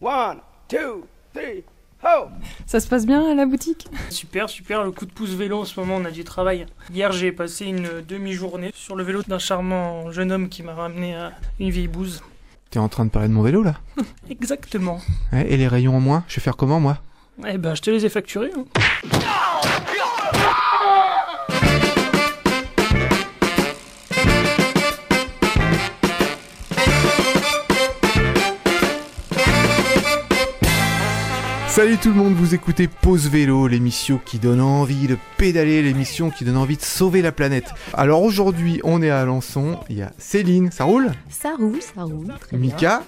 One, two, three, ho! Ça se passe bien à la boutique? Super, super, le coup de pouce vélo en ce moment, on a du travail. Hier, j'ai passé une demi-journée sur le vélo d'un charmant jeune homme qui m'a ramené à une vieille bouse. T'es en train de parler de mon vélo là? Exactement. Ouais, Et les rayons en moins Je vais faire comment moi? Eh ben, je te les ai facturés. hein. Salut tout le monde, vous écoutez Pause Vélo, l'émission qui donne envie de pédaler, l'émission qui donne envie de sauver la planète. Alors aujourd'hui, on est à Alençon, il y a Céline, ça roule? Ça roule, ça roule. Très bien.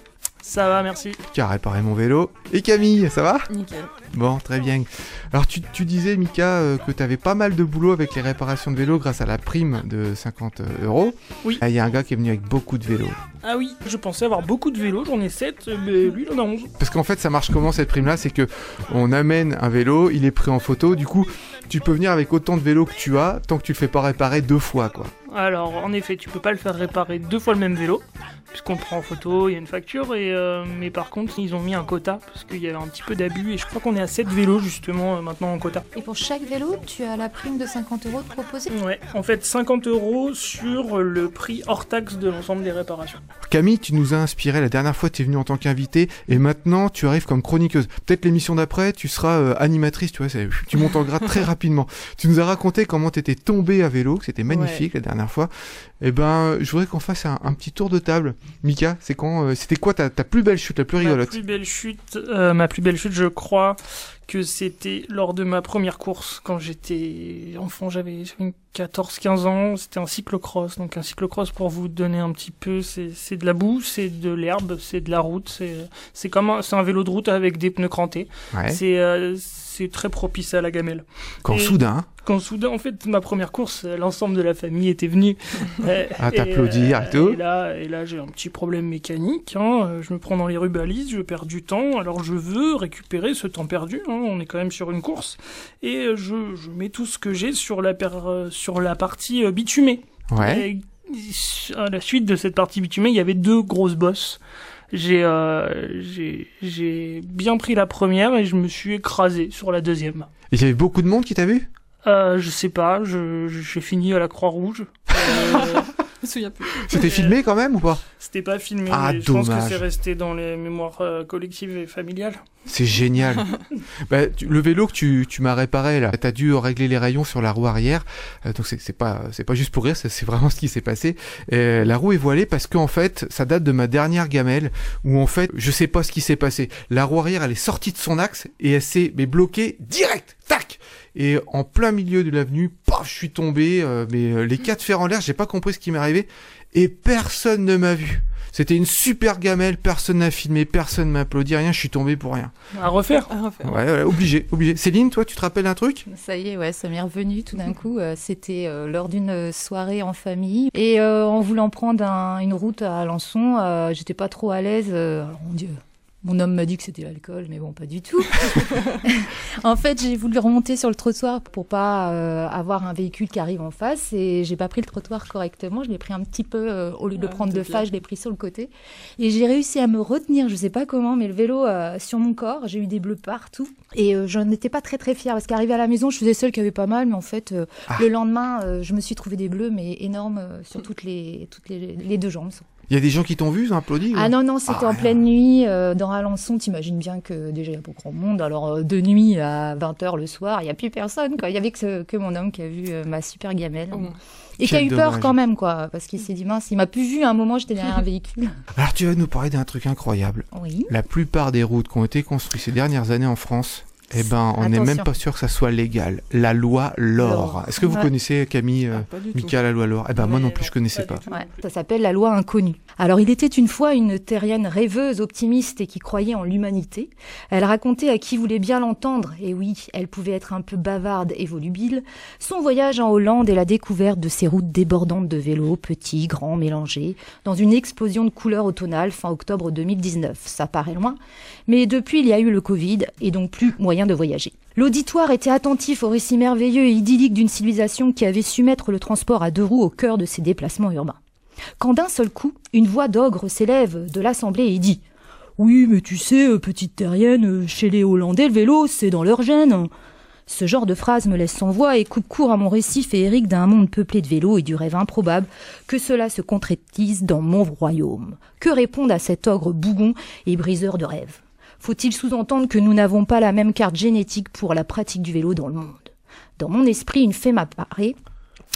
Ça va, merci. qui a réparé mon vélo, et Camille, ça va? Nickel. Bon, très bien. Alors tu, tu disais, Mika, euh, que tu avais pas mal de boulot avec les réparations de vélos grâce à la prime de 50 euros. Oui. Ah, Il y a un gars qui est venu avec beaucoup de vélos. Ah oui, je pensais avoir beaucoup de vélos, j'en ai 7, mais lui, il en a 11. Parce qu'en fait, ça marche comment cette prime-là? C'est que on amène un vélo, il est pris en photo, du coup, tu peux venir avec autant de vélos que tu as, tant que tu le fais pas réparer deux fois, quoi. Alors, en effet, tu peux pas le faire réparer deux fois le même vélo, puisqu'on prend en photo, il y a une facture, et, euh, mais par contre, ils ont mis un quota, parce qu'il y avait un petit peu d'abus, et je crois qu'on est à 7 vélos, justement, euh, maintenant en quota. Et pour chaque vélo, tu as la prime de 50 euros de proposée? Ouais, en fait, 50 euros sur le prix hors taxe de l'ensemble des réparations. Camille, tu nous as inspiré. La dernière fois, tu es venue en tant qu'invitée, et maintenant, tu arrives comme chroniqueuse. Peut-être l'émission d'après, tu seras euh, animatrice, tu vois, tu montes en grade très rapidement. Tu nous as raconté comment tu étais tombée à vélo, que c'était magnifique la dernière fois. Eh ben, je voudrais qu'on fasse un, un petit tour de table. Mika, c'est quand euh, C'était quoi ta, ta plus belle chute, la plus Ma rigolote plus belle chute, euh, ma plus belle chute, je crois que c'était lors de ma première course quand j'étais enfant, j'avais 14-15 ans, c'était un cyclocross. Donc un cyclocross pour vous donner un petit peu, c'est de la boue, c'est de l'herbe, c'est de la route, c'est comme un, c'est un vélo de route avec des pneus crantés. Ouais. C'est euh, c'est très propice à la gamelle. Quand et- soudain, Quand soudain, en fait, ma première course, euh, l'ensemble de la famille était venu. Euh, À et, t'applaudir et tout. Et là, et là j'ai un petit problème mécanique. hein, euh, Je me prends dans les rues balises, je perds du temps. Alors je veux récupérer ce temps perdu. hein, On est quand même sur une course. Et euh, je, je mets tout ce que j'ai sur la, per- euh, sur la partie euh, bitumée. ouais. Et à la suite de cette partie bitumée, il y avait deux grosses bosses. J'ai euh, j'ai j'ai bien pris la première et je me suis écrasé sur la deuxième. Et il y avait beaucoup de monde qui t'a vu? Euh, je sais pas, je je- j'ai fini à la Croix-Rouge. Euh, Je me souviens plus. C'était filmé quand même ou pas? C'était pas filmé, Ah, mais je pense que c'est resté dans les mémoires euh, collectives et familiales. C'est génial. bah, tu- le vélo que tu, tu m'as réparé là, t'as dû régler les rayons sur la roue arrière. Euh, donc c'est c'est pas c'est pas juste pour rire, c'est c'est vraiment ce qui s'est passé. Euh, la roue est voilée parce qu'en fait, ça date de ma dernière gamelle où en fait, je sais pas ce qui s'est passé. La roue arrière, elle est sortie de son axe et elle s'est mais bloquée direct, tac. Et en plein milieu de l'avenue, paf, je suis tombé. euh, mais euh, les quatre fers en l'air, j'ai pas compris ce qui m'est arrivé et personne ne m'a vu. C'était une super gamelle, personne n'a filmé, personne m'a applaudi, rien, je suis tombé pour rien. À refaire À refaire. Ouais, ouais, obligé, obligé. Céline, toi, tu te rappelles un truc? Ça y est, ouais, ça m'est revenu tout d'un coup. Euh, C'était euh, lors d'une soirée en famille. Et euh, en voulant prendre un- une route à Alençon, euh, j'étais pas trop à l'aise. Euh, mon Dieu. Mon homme m'a dit que c'était l'alcool, mais bon, pas du tout. en fait, j'ai voulu remonter sur le trottoir pour pas euh, avoir un véhicule qui arrive en face et j'ai pas pris le trottoir correctement. Je l'ai pris un petit peu, euh, au lieu de Ah, prendre de face, je l'ai pris sur le côté. Et j'ai réussi à me retenir, je sais pas comment, mais le vélo euh, sur mon corps, j'ai eu des bleus partout. Et euh, j'en étais pas très très fière parce qu'arrivée à la maison, je faisais celle qui avait pas mal, mais en fait, euh, Ah. le lendemain, euh, je me suis trouvé des bleus, mais énormes euh, sur toutes les toutes les, les deux jambes. Il y a des gens qui t'ont vu, ils ont applaudi Ah non non, c'était Ah, en rien. pleine nuit euh, dans Alençon. T'imagines bien que déjà il y a pas grand monde. Alors euh, de nuit à 20h le soir, il y a plus personne. Quoi. Il y avait que, ce- que mon homme qui a vu euh, ma super gamelle. Oh. Et qui a eu peur quand même, quoi, parce qu'il s'est dit mince, il m'a plus vu à un moment, j'étais derrière un véhicule. Alors tu vas nous parler d'un truc incroyable. Oui. La plupart des routes qui ont été construites ces dernières années en France, eh ben, on n'est même pas sûr que ça soit légal. La loi Laure. Laure. Est-ce que vous Ouais. connaissez Camille, euh, Ah, pas tout. Mika, la loi Laure Eh ben moi Mais non plus, je connaissais pas. tout. Ouais, ça s'appelle la loi inconnue. Alors, il était une fois une terrienne rêveuse, optimiste et qui croyait en l'humanité. Elle racontait à qui voulait bien l'entendre, et oui, elle pouvait être un peu bavarde et volubile, son voyage en Hollande et la découverte de ces routes débordantes de vélos, petits, grands, mélangés, dans une explosion de couleurs automnales fin octobre 2019. Ça paraît loin, mais depuis il y a eu le Covid et donc plus moyen de voyager. L'auditoire était attentif au récit merveilleux et idyllique d'une civilisation qui avait su mettre le transport à deux roues au cœur de ses déplacements urbains. Quand d'un seul coup, une voix d'ogre s'élève de l'assemblée et dit Oui, mais tu sais, euh, petite terrienne, euh, chez les Hollandais, le vélo, c'est dans leur gène. Ce genre de phrase me laisse sans voix et coupe court à mon récit féerique d'un monde peuplé de vélos et du rêve improbable que cela se concrétise dans mon royaume. Que répondre à cet ogre bougon et briseur de rêves Faut-il sous-entendre que nous n'avons pas la même carte génétique pour la pratique du vélo dans le monde? Dans mon esprit, une fée m'apparaît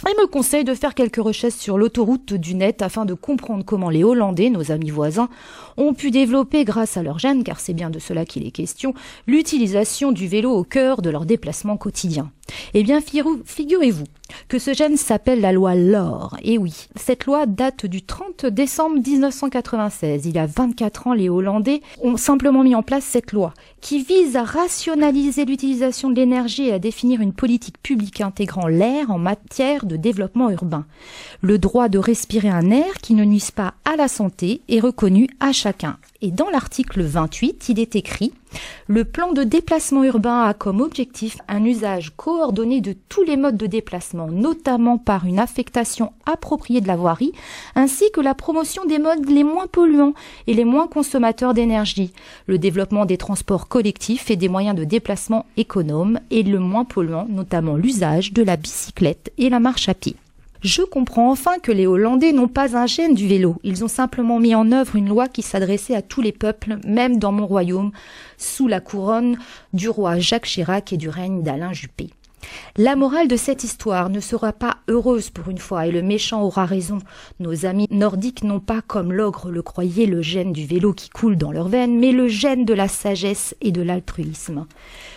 et me conseille de faire quelques recherches sur l'autoroute du net afin de comprendre comment les Hollandais, nos amis voisins, ont pu développer grâce à leur gène, car c'est bien de cela qu'il est question, l'utilisation du vélo au cœur de leurs déplacements quotidiens. Eh bien, figurez-vous que ce gène s'appelle la loi LOR. Et oui, cette loi date du 30 décembre 1996. Il y a 24 ans, les Hollandais ont simplement mis en place cette loi qui vise à rationaliser l'utilisation de l'énergie et à définir une politique publique intégrant l'air en matière de développement urbain. Le droit de respirer un air qui ne nuise pas à la santé est reconnu à chacun. Et dans l'article 28, il est écrit Le plan de déplacement urbain a comme objectif un usage coordonné de tous les modes de déplacement, notamment par une affectation appropriée de la voirie, ainsi que la promotion des modes les moins polluants et les moins consommateurs d'énergie, le développement des transports collectifs et des moyens de déplacement économes et le moins polluant, notamment l'usage de la bicyclette et la marche à pied. Je comprends enfin que les Hollandais n'ont pas un gène du vélo. Ils ont simplement mis en œuvre une loi qui s'adressait à tous les peuples, même dans mon royaume, sous la couronne du roi Jacques Chirac et du règne d'Alain Juppé. La morale de cette histoire ne sera pas heureuse pour une fois, et le méchant aura raison. Nos amis nordiques n'ont pas, comme l'ogre le croyait, le gène du vélo qui coule dans leurs veines, mais le gène de la sagesse et de l'altruisme.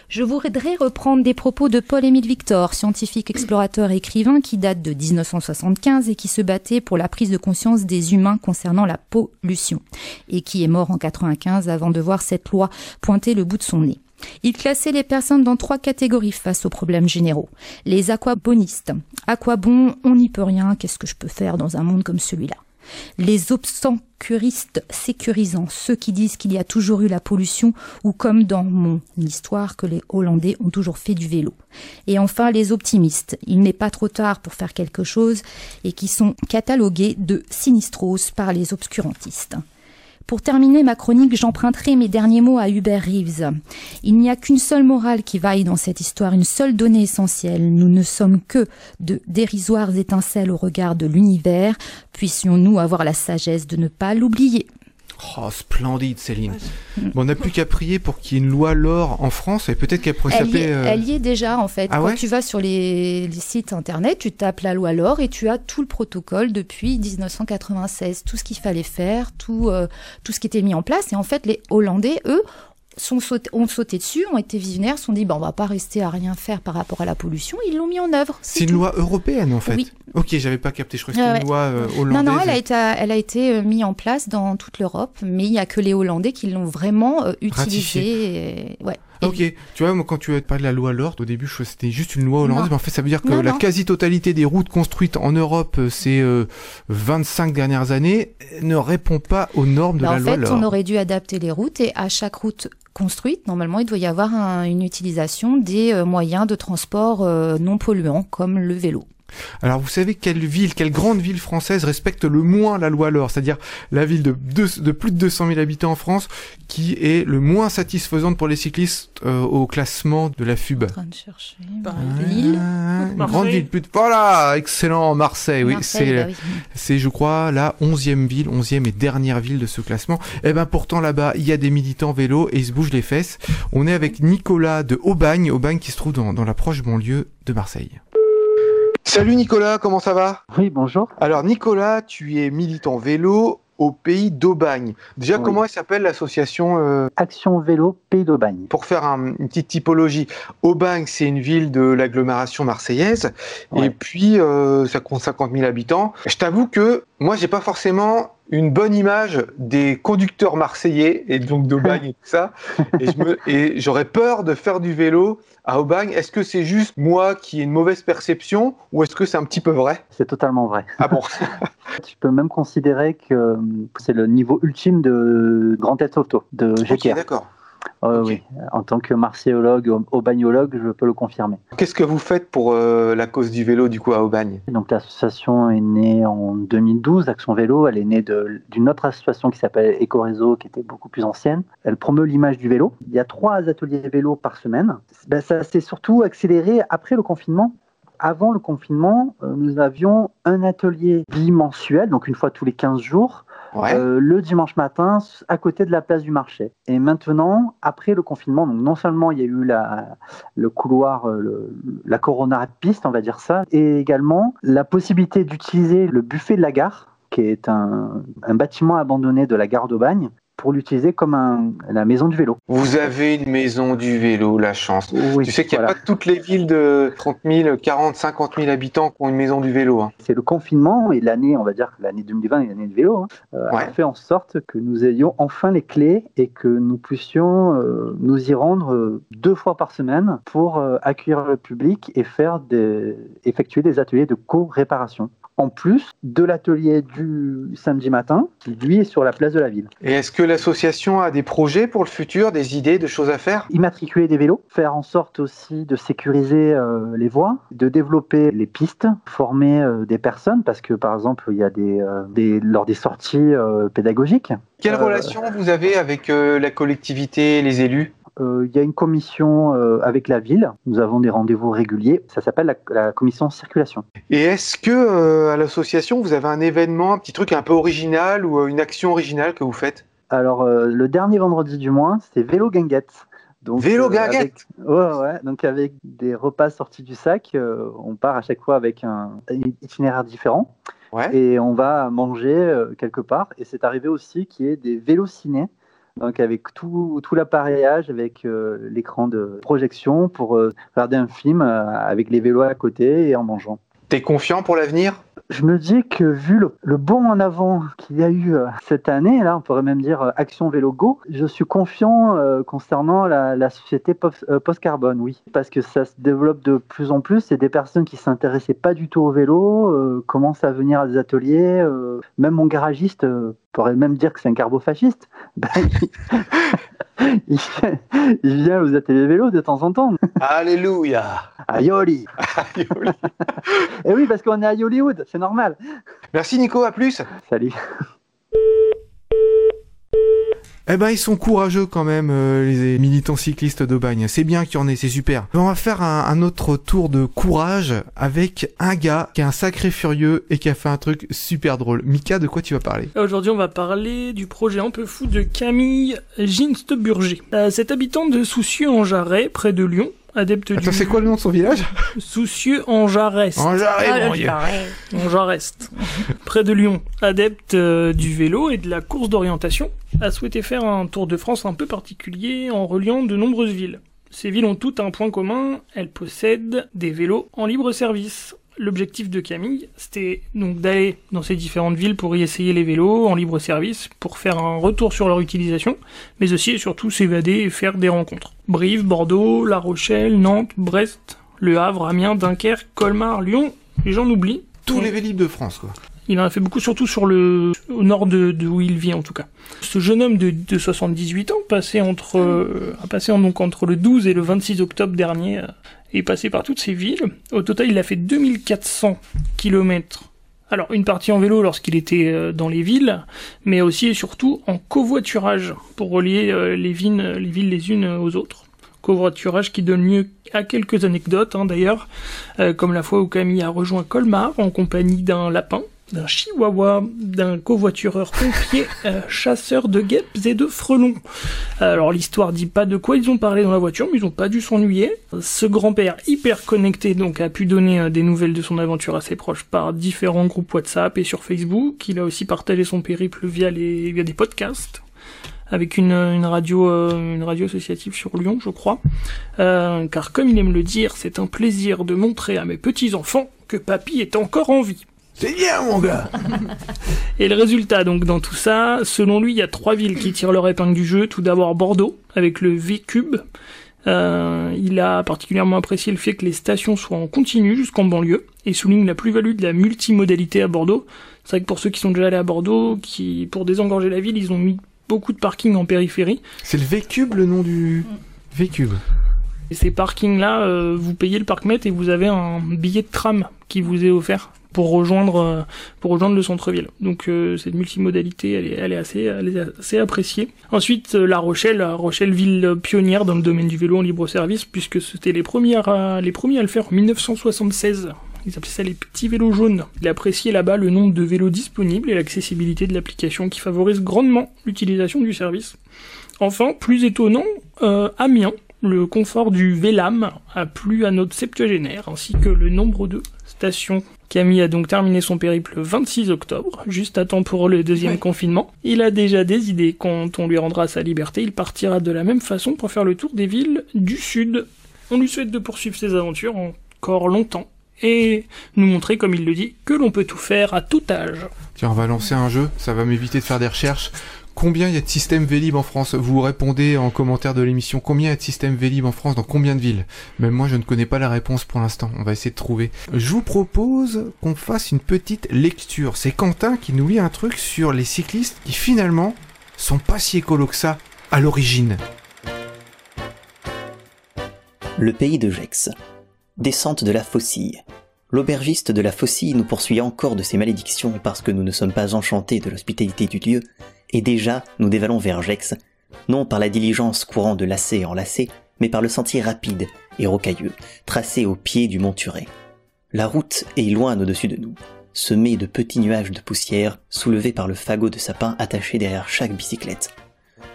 Je voudrais reprendre des propos de Paul-Émile Victor, scientifique, explorateur et écrivain qui date de 1975 et qui se battait pour la prise de conscience des humains concernant la pollution et qui est mort en 95 avant de voir cette loi pointer le bout de son nez. Il classait les personnes dans trois catégories face aux problèmes généraux. Les aquabonistes. À bon On n'y peut rien. Qu'est-ce que je peux faire dans un monde comme celui-là? Les obsancuristes sécurisants, ceux qui disent qu'il y a toujours eu la pollution, ou comme dans mon histoire que les Hollandais ont toujours fait du vélo. Et enfin les optimistes, il n'est pas trop tard pour faire quelque chose, et qui sont catalogués de sinistros par les obscurantistes. Pour terminer ma chronique, j'emprunterai mes derniers mots à Hubert Reeves. Il n'y a qu'une seule morale qui vaille dans cette histoire, une seule donnée essentielle. Nous ne sommes que de dérisoires étincelles au regard de l'univers. Puissions-nous avoir la sagesse de ne pas l'oublier. Oh, splendide, Céline. Bon, on n'a plus qu'à prier pour qu'il y ait une loi LOR en France et peut-être qu'elle pourrait s'appeler. Euh, elle y est déjà, en fait. Ah Quand tu vas sur les, sites internet, tu tapes la loi LOR et tu as tout le protocole depuis 1996, tout ce qu'il fallait faire, tout, euh, tout ce qui était mis en place. Et en fait, les Hollandais, eux, sont sauté, ont sauté dessus, ont été visionnaires, se sont dit bon, on va pas rester à rien faire par rapport à la pollution. Ils l'ont mis en œuvre. C'est une loi européenne en fait. Oui. Ok, j'avais pas capté. Je crois que c'était une loi euh, hollandaise. Non, non, elle a été, elle a été euh, mise en place dans toute l'Europe, mais il y a que les Hollandais qui l'ont vraiment euh, utilisée. Ouais. Ok, tu vois, moi, quand tu as parlé de la loi Lord, au début, je c'était juste une loi hollandaise, mais en fait, ça veut dire que la quasi-totalité des routes construites en Europe ces 25 dernières années ne répond pas aux normes de bah, la loi Lord. En fait, on aurait dû adapter les routes et à chaque route construite, normalement, il doit y avoir une utilisation des euh, moyens de transport euh, non polluants, comme le vélo. Alors vous savez quelle ville, quelle grande ville française respecte le moins la loi LOR, c'est-à-dire la ville de, de, plus de 200 000 habitants en France qui est le moins satisfaisante pour les cyclistes euh, au classement de la FUB. En train de chercher. Bah, grande ville, plus de... voilà, excellent, Marseille, oui, c'est, bah c'est je crois la 11e ville, 11e et dernière ville de ce classement. Et eh ben pourtant là-bas, il y a des militants vélo et ils se bougent les fesses. On est avec Nicolas de Aubagne, Aubagne qui se trouve dans, dans la proche banlieue de Marseille. Salut Nicolas, comment ça va? Oui, bonjour. Alors Nicolas, tu es militant vélo au pays d'Aubagne. Déjà, comment elle s'appelle l'association euh, Action Vélo Pays d'Aubagne. Pour faire une petite typologie, Aubagne, c'est une ville de l'agglomération marseillaise, et puis euh, ça compte 50 000 habitants. Je t'avoue que moi, j'ai pas forcément une bonne image des conducteurs marseillais et donc d'Aubagne et tout ça. Et, j'aurais peur de faire du vélo à Aubagne. Est-ce que c'est juste moi qui ai une mauvaise perception ou est-ce que c'est un petit peu vrai? C'est totalement vrai. Ah bon? Tu peux même considérer que c'est le niveau ultime de Grand Theft Auto, de GKR. d'accord. Euh, Oui, en tant que martiologue, au- aubagnologue, je peux le confirmer. Qu'est-ce que vous faites pour euh, la cause du vélo du coup à Aubagne? Donc l'association est née en 2012, Action Vélo. Elle est née d'une autre association qui s'appelle Ecoréseau, qui était beaucoup plus ancienne. Elle promeut l'image du vélo. Il y a trois ateliers vélo par semaine. Ben, ça s'est surtout accéléré après le confinement. Avant le confinement, euh, nous avions un atelier bimensuel, donc une fois tous les 15 jours, Euh, le dimanche matin à côté de la place du marché. Et maintenant, après le confinement, donc non seulement il y a eu la, le couloir, euh, la corona piste, on va dire ça, et également la possibilité d'utiliser le buffet de la gare, qui est un, un bâtiment abandonné de la gare d'Aubagne, pour l'utiliser comme un, la maison du vélo. Vous avez une maison du vélo, la chance. Oui, tu sais qu'il n'y a voilà. pas toutes les villes de 30 000, 40, 50 000 habitants qui ont une maison du vélo. hein. C'est le confinement et l'année, on va dire que l'année 2020 est l'année du vélo, hein, euh, Ouais. a fait en sorte que nous ayons enfin les clés et que nous puissions euh, nous y rendre euh, deux fois par semaine pour euh, accueillir le public et faire des, effectuer des ateliers de co-réparation. En plus de l'atelier du samedi matin, qui lui est sur la place de la ville. Et est-ce que l'association a des projets pour le futur, des idées, de choses à faire? Immatriculer des vélos, faire en sorte aussi de sécuriser euh, les voies, de développer les pistes, former euh, des personnes, parce que par exemple, il y a des, euh, des lors des sorties pédagogiques, Quelle relation vous avez avec la collectivité, les élus? Il y a une commission euh, avec la ville, nous avons des rendez-vous réguliers, ça s'appelle la, la commission circulation. Et est-ce que euh, à l'association vous avez un événement, un petit truc un peu original ou euh, une action originale que vous faites? Alors, euh, le dernier vendredi du mois, c'est vélo guinguette. Donc, Vélo euh, guinguette avec- Ouais, ouais. Donc, avec des repas sortis du sac, euh, on part à chaque fois avec un itinéraire différent. Ouais. et on va manger euh, quelque part. Et c'est arrivé aussi qu'il y ait des vélos ciné, donc avec tout, tout l'appareillage, avec euh, l'écran de projection pour euh, regarder un film euh, avec les vélos à côté et en mangeant. T'es confiant pour l'avenir? Je me dis que vu le, le bond en avant qu'il y a eu euh, cette année, là, on pourrait même dire euh, Action Vélo Go, je suis confiant euh, concernant la, société post- post-carbone, oui, parce que ça se développe de plus en plus et des personnes qui s'intéressaient pas du tout au vélo commencent à venir à des ateliers. même mon garagiste pourrait même dire que c'est un carbofasciste. Il, il vient- vient aux ateliers vélo de temps en temps. Alléluia À Yoli. Et oui, parce qu'on est à Hollywood, c'est normal. Merci Nico, à plus Salut. Eh ben, ils sont courageux quand même, euh, les militants cyclistes d'Aubagne. C'est bien qu'il y en ait, c'est super. On va faire un, autre tour de courage avec un gars qui est un sacré furieux et qui a fait un truc super drôle. Mika, de quoi tu vas parler? Aujourd'hui, on va parler du projet un peu fou de Camille Ginsteburger. Euh, cet habitant de Soucieux en Jarret, près de Lyon, adepte Attends, du c'est quoi le nom de son village? Soucieux en Jarret. En Jarret, mon Dieu. en Jarest, près de Lyon, adepte euh, du vélo et de la course d'orientation, a souhaité faire un tour de France un peu particulier en reliant de nombreuses villes. Ces villes ont toutes un point commun, elles possèdent des vélos en libre service. L'objectif de Camille, c'était donc d'aller dans ces différentes villes pour y essayer les vélos en libre service, pour faire un retour sur leur utilisation, mais aussi et surtout s'évader et faire des rencontres. Brive, Bordeaux, La Rochelle, Nantes, Brest, Le Havre, Amiens, Dunkerque, Colmar, Lyon, et j'en oublie. Tous les vélib de France, quoi. Il en a fait beaucoup, surtout sur le au nord de, de où il vit en tout cas. Ce jeune homme de, de 78 ans, passé entre euh, a passé donc entre le 12 et le 26 octobre dernier, euh, est passé par toutes ces villes. Au total, il a fait 2400 kilomètres. Alors une partie en vélo lorsqu'il était euh, dans les villes, mais aussi et surtout en covoiturage pour relier euh, les, villes, les unes aux autres. Covoiturage qui donne lieu à quelques anecdotes hein, d'ailleurs, euh, comme la fois où Camille a rejoint Colmar en compagnie d'un lapin, d'un chihuahua, d'un covoitureur pompier, euh, chasseur de guêpes et de frelons. Alors l'histoire dit pas de quoi ils ont parlé dans la voiture, mais ils ont pas dû s'ennuyer. Ce grand-père hyper connecté donc a pu donner euh, des nouvelles de son aventure à ses proches par différents groupes WhatsApp et sur Facebook. Il a aussi partagé son périple via les via des podcasts avec une, une radio euh, une radio associative sur Lyon, je crois. Euh, car comme il aime le dire, c'est un plaisir de montrer à mes petits enfants que papy est encore en vie. C'est bien, mon gars Et le résultat, donc, dans tout ça, selon lui, il y a trois villes qui tirent leur épingle du jeu. Tout d'abord Bordeaux, avec le V-Cube. Euh, il a particulièrement apprécié le fait que les stations soient en continu jusqu'en banlieue et souligne la plus-value de la multimodalité à Bordeaux. C'est vrai que pour ceux qui sont déjà allés à Bordeaux, qui, pour désengorger la ville, ils ont mis beaucoup de parkings en périphérie. C'est le V-Cube le nom du V-Cube. Et ces parkings-là, euh, vous payez le parc-mètre et vous avez un billet de tram qui vous est offert pour rejoindre euh, pour rejoindre le centre-ville. Donc euh, cette multimodalité, elle est, elle est assez assez appréciée. Ensuite, euh, La Rochelle, Rochelle ville pionnière dans le domaine du vélo en libre service puisque c'était les premières les premiers à le faire en 1976. Ils appelaient ça les petits vélos jaunes. Il appréciait là-bas le nombre de vélos disponibles et l'accessibilité de l'application qui favorise grandement l'utilisation du service. Enfin, plus étonnant, euh, Amiens, le confort du Vélam a plu à notre septuagénaire, ainsi que le nombre de stations. Camille a donc terminé son périple le 26 octobre, juste à temps pour le deuxième Ouais. confinement. Il a déjà des idées. Quand on lui rendra sa liberté, il partira de la même façon pour faire le tour des villes du sud. On lui souhaite de poursuivre ses aventures encore longtemps et nous montrer, comme il le dit, que l'on peut tout faire à tout âge. Tiens, on va lancer un jeu, ça va m'éviter de faire des recherches. Combien y a de systèmes Vélib en France Vous répondez en commentaire de l'émission. Combien y a de systèmes Vélib en France Dans combien de villes? Même moi, je ne connais pas la réponse pour l'instant. On va essayer de trouver. Je vous propose qu'on fasse une petite lecture. C'est Quentin qui nous lit un truc sur les cyclistes qui finalement sont pas si écolos que ça à l'origine. Le pays de Gex. Descente de la faucille. L'aubergiste de la faucille nous poursuit encore de ses malédictions parce que nous ne sommes pas enchantés de l'hospitalité du lieu, et déjà nous dévalons vers Gex, non par la diligence courant de lacet en lacet, mais par le sentier rapide et rocailleux, tracé au pied du mont Turet. La route est loin au-dessus de nous, semée de petits nuages de poussière soulevés par le fagot de sapin attaché derrière chaque bicyclette.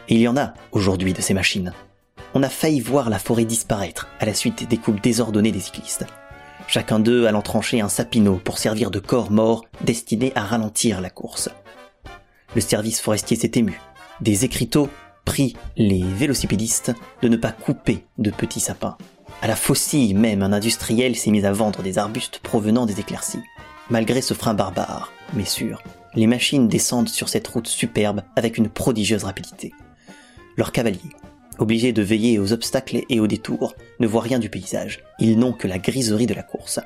Et il y en a aujourd'hui de ces machines on a failli voir la forêt disparaître à la suite des coupes désordonnées des cyclistes. Chacun d'eux allant trancher un sapinot pour servir de corps mort destiné à ralentir la course. Le service forestier s'est ému. Des écriteaux prient les vélocipédistes de ne pas couper de petits sapins. À la faucille même, un industriel s'est mis à vendre des arbustes provenant des éclaircies. Malgré ce frein barbare, mais sûr, les machines descendent sur cette route superbe avec une prodigieuse rapidité. Leurs cavaliers, obligés de veiller aux obstacles et aux détours, ne voient rien du paysage. Ils n'ont que la griserie de la course.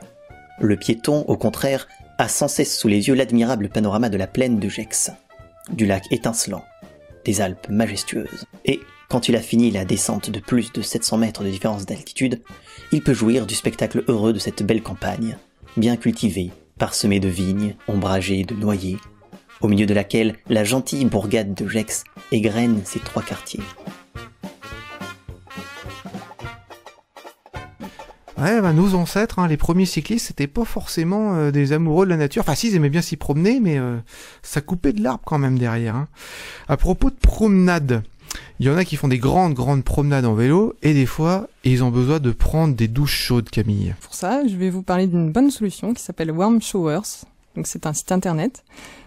Le piéton, au contraire, a sans cesse sous les yeux l'admirable panorama de la plaine de Gex, du lac étincelant, des Alpes majestueuses. Et, quand il a fini la descente de plus de 700 mètres de différence d'altitude, il peut jouir du spectacle heureux de cette belle campagne, bien cultivée, parsemée de vignes, ombragée de noyers, au milieu de laquelle la gentille bourgade de Gex égrène ses trois quartiers. Ouais, bah, nos ancêtres, hein, les premiers cyclistes, c'était pas forcément euh, des amoureux de la nature. Enfin, si, ils aimaient bien s'y promener, mais euh, ça coupait de l'arbre quand même derrière. Hein. À propos de promenade, il y en a qui font des grandes, grandes promenades en vélo, et des fois, ils ont besoin de prendre des douches chaudes, Camille. Pour ça, je vais vous parler d'une bonne solution qui s'appelle Warm Showers. Donc c'est un site internet.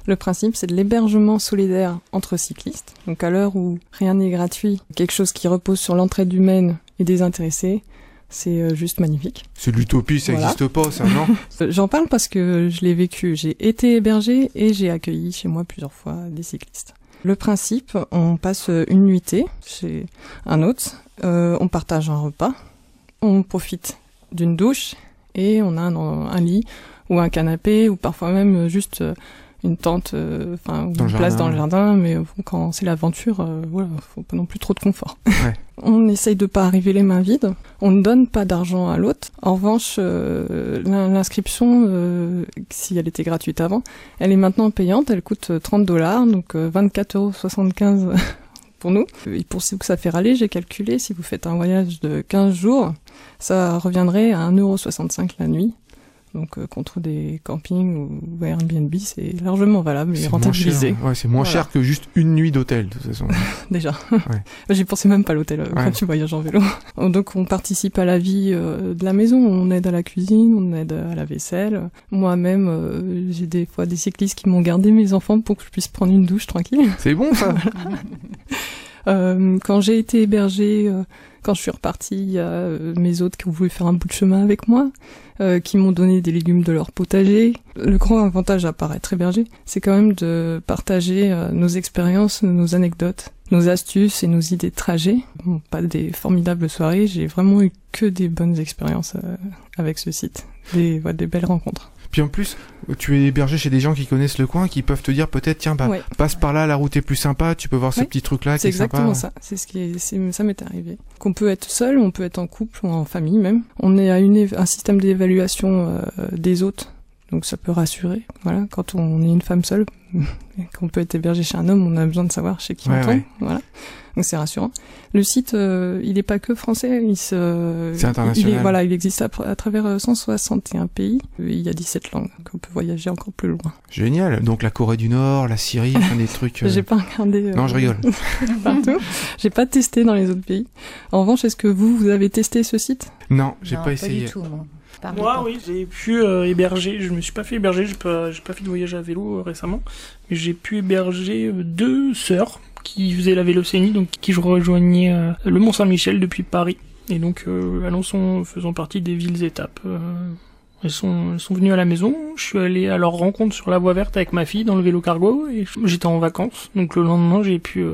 Le principe, c'est de l'hébergement solidaire entre cyclistes. Donc à l'heure où rien n'est gratuit, quelque chose qui repose sur l'entraide humaine et désintéressée, c'est euh, juste magnifique. C'est l'utopie, ça Voilà. n'existe pas, ça, non Euh, J'en parle parce que je l'ai vécu. J'ai été hébergée et j'ai accueilli chez moi plusieurs fois des cyclistes. Le principe, on passe une nuitée chez un hôte, euh, on partage un repas, on profite d'une douche et on a un, un lit ou un canapé ou parfois même juste une tente, euh, enfin une place jardin. dans le jardin. Mais euh, quand c'est l'aventure, euh, voilà, faut pas non plus trop de confort. Ouais. On essaye de pas arriver les mains vides. On ne donne pas d'argent à l'hôte. En revanche, euh, l'in- l'inscription, euh, si elle était gratuite avant, elle est maintenant payante. Elle coûte euh, 30 dollars, donc euh, 24,75 euros pour nous. Et pour que ça fait râler, j'ai calculé, si vous faites un voyage de 15 jours, ça reviendrait à 1,65€ la nuit. Donc euh, contre des campings ou Airbnb, c'est largement valable et rentabilisé. Ouais, c'est moins Voilà. cher que juste une nuit d'hôtel, de toute façon. déjà. J'y pensais même pas à l'hôtel euh, Ouais. quand tu voyages en vélo. Donc on participe à la vie euh, de la maison, on aide à la cuisine, on aide à la vaisselle. Moi-même, euh, j'ai des fois des cyclistes qui m'ont gardé mes enfants pour que je puisse prendre une douche tranquille. C'est bon, ça Euh, quand j'ai été hébergée, euh, quand je suis repartie, il y a euh, mes hôtes qui ont voulu faire un bout de chemin avec moi, euh, qui m'ont donné des légumes de leur potager. Le grand avantage à part être hébergé, c'est quand même de partager euh, nos expériences, nos anecdotes, nos astuces et nos idées de trajet. Bon, pas des formidables soirées, j'ai vraiment eu que des bonnes expériences avec ce site, des, ouais, des belles rencontres. Puis en plus, tu es hébergé chez des gens qui connaissent le coin, qui peuvent te dire peut-être, tiens, bah, Ouais. passe par là, la route est plus sympa, tu peux voir ce Ouais. petit truc-là qui C'est sympa. exactement ça. C'est ce qui est, ça m'est arrivé. Qu'on peut être seul, on peut être en couple ou en famille même. On est à une, un système d'évaluation euh, des hôtes. Donc ça peut rassurer. Voilà, quand on est une femme seule, et qu'on peut être hébergé chez un homme, on a besoin de savoir chez qui Ouais, on tombe. ouais. Voilà, donc c'est rassurant. Le site, euh, il est pas que français, il se, C'est international. Il est, voilà, il existe à, à travers euh, 161 pays. Il y a 17 langues. Donc on peut voyager encore plus loin. Génial. Donc la Corée du Nord, la Syrie, enfin des trucs. euh, J'ai pas regardé. euh, Non, je rigole. partout. J'ai pas testé dans les autres pays. En revanche, est-ce que vous, vous avez testé ce site? Non, j'ai Non, pas essayé. du tout, moi. Oui, j'ai pu euh, héberger. Je me suis pas fait héberger. J'ai pas, j'ai pas fait de voyage à vélo euh, récemment, j'ai pu héberger euh, deux sœurs qui faisaient la vélocénie, donc qui rejoignaient euh, le Mont Saint-Michel depuis Paris. Et donc, euh, Alençon faisant partie des villes étapes. euh, elles sont, venues à la maison. Je suis allé à leur rencontre sur la voie verte avec ma fille dans le vélo cargo et j'étais en vacances. Donc le lendemain, j'ai pu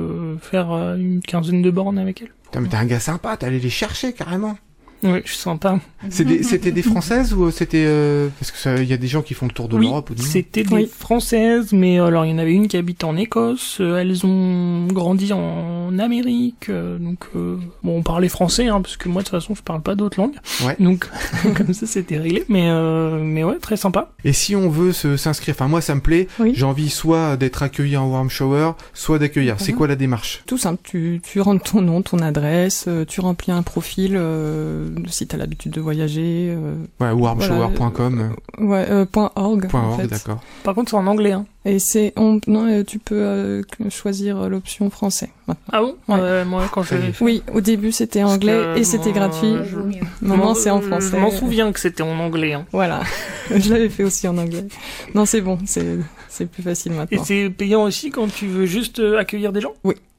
faire une quinzaine de bornes avec elles. Putain, mais t'es un gars sympa, t'es allé les chercher carrément. Oui, je suis sympa. C'était des Françaises ou c'était euh, parce que ça- il y a des gens qui font le tour de Oui, l'Europe ou. C'était des Oui. françaises, mais alors il y en avait une qui habite en Écosse. euh, Elles ont grandi en Amérique, euh, donc euh, bon, on parlait français, hein, parce que moi de toute façon je parle pas d'autres langues. Ouais. Donc comme ça c'était réglé, mais euh, mais ouais, très sympa. Et si on veut se s'inscrire, enfin moi ça me plaît. Oui. J'ai envie soit d'être accueilli en warm shower, soit d'accueillir. C'est Mhm. quoi la démarche? Tout simple. Tu, tu rentres ton nom, ton adresse, euh, tu remplis un profil euh, si t'as l'habitude de voyager. euh, Ouais, warmshower.com. ouais, euh, point .org. point en org, fait. d'accord. Par contre c'est en anglais. Hein. Et c'est on non, euh, tu peux euh, choisir l'option français. maintenant. Ah bon? Ouais. Euh, Moi quand je l'ai fait. Oui, au début c'était anglais que et c'était gratuit. je-. Maintenant c'est en français. Je m'en souviens que c'était en anglais. Hein. Voilà, je l'avais fait aussi en anglais. Non, c'est bon, c'est c'est plus facile Et maintenant. c'est payant aussi quand tu veux juste euh, accueillir des gens?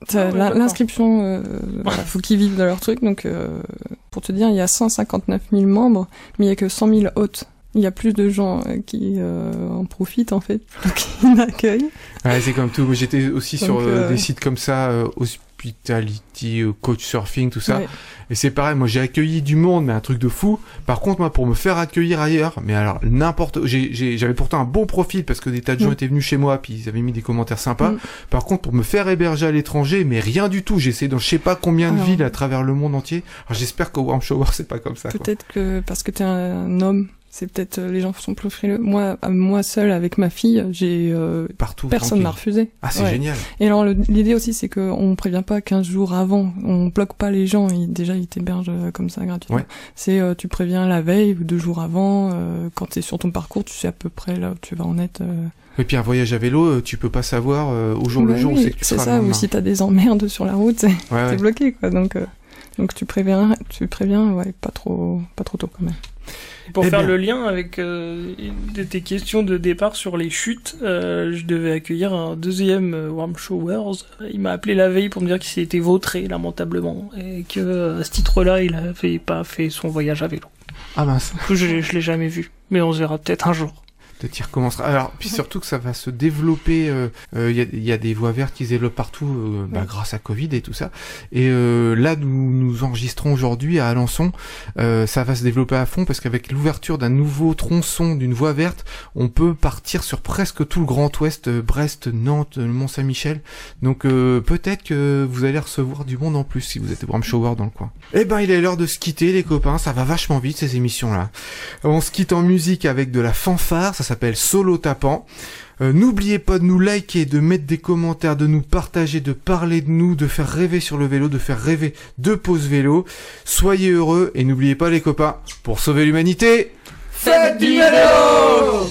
T'as Ah ouais. L'inscription, euh, voilà, faut qu'ils vivent de leur truc. Donc, euh, pour te dire, il y a 159 000 membres, mais il y a que 100 000 hôtes. Il y a plus de gens euh, qui euh, en profitent en fait, qui l'accueillent. Ouais, c'est comme tout. J'étais aussi sur Donc, euh, euh, des sites comme ça, euh, Hospitality, Coach Surfing, tout ça. Ouais. Et c'est pareil, moi j'ai accueilli du monde, mais un truc de fou. Par contre, moi, pour me faire accueillir ailleurs, mais alors n'importe, j'avais pourtant un bon profil parce que des tas de gens Mm. étaient venus chez moi, puis ils avaient mis des commentaires sympas. Mm. Par contre, pour me faire héberger à l'étranger, mais rien du tout. J'ai essayé dans je sais pas combien de Alors. villes à travers le monde entier. Alors j'espère qu'au Warm Shower c'est pas comme ça. Peut-être que parce que t'es un homme, c'est peut-être euh, les gens sont plus frileux. Moi, euh, moi seule avec ma fille, j'ai euh, Partout. personne m'a refusé. Ah, c'est Ouais. génial. Et alors l'idée aussi, c'est qu'on prévient pas 15 jours avant, on bloque pas les gens. Ils, déjà, ils t'hébergent euh, comme ça gratuitement. Ouais. C'est euh, tu préviens la veille ou deux jours avant. euh, quand t'es sur ton parcours, tu sais à peu près là où tu vas en être. Et puis un voyage à vélo, tu peux pas savoir au jour le Bah jour où c'est que tu seras ça. Ou si t'as des emmerdes sur la route, t'es ouais. bloqué quoi. Donc euh, donc tu préviens, tu préviens, ouais, pas trop, pas trop tôt quand même. Pour Eh faire bien. le lien avec euh, une de tes questions de départ sur les chutes, euh, je devais accueillir un deuxième euh, Warm Showers. Il m'a appelé la veille pour me dire qu'il s'était vautré lamentablement et que euh, à ce titre-là, il avait pas fait son voyage à vélo. Ah mince. Du coup, je, je l'ai jamais vu, mais on se verra peut-être un jour. Peut-être y recommencera. Alors, puis surtout que ça va se développer. euh, euh, Il y, a, il y a des voies vertes qui se développent partout euh, bah, grâce à Covid et tout ça. Et euh, là, nous nous enregistrons aujourd'hui à Alençon. Euh, ça va se développer à fond parce qu'avec l'ouverture d'un nouveau tronçon d'une voie verte, on peut partir sur presque tout le Grand Ouest, euh, Brest, Nantes, le Mont Saint-Michel. Donc euh, peut-être que vous allez recevoir du monde en plus si vous êtes Warm Shower dans le coin. Eh ben, il est l'heure de se quitter, les copains. Ça va vachement vite ces émissions-là. On se quitte en musique avec de la fanfare, ça s'appelle Solo Tapant. Euh, N'oubliez pas de nous liker, de mettre des commentaires, de nous partager, de parler de nous, de faire rêver sur le vélo, de faire rêver de pause vélo. Soyez heureux et n'oubliez pas les copains, pour sauver l'humanité, Faites du vélo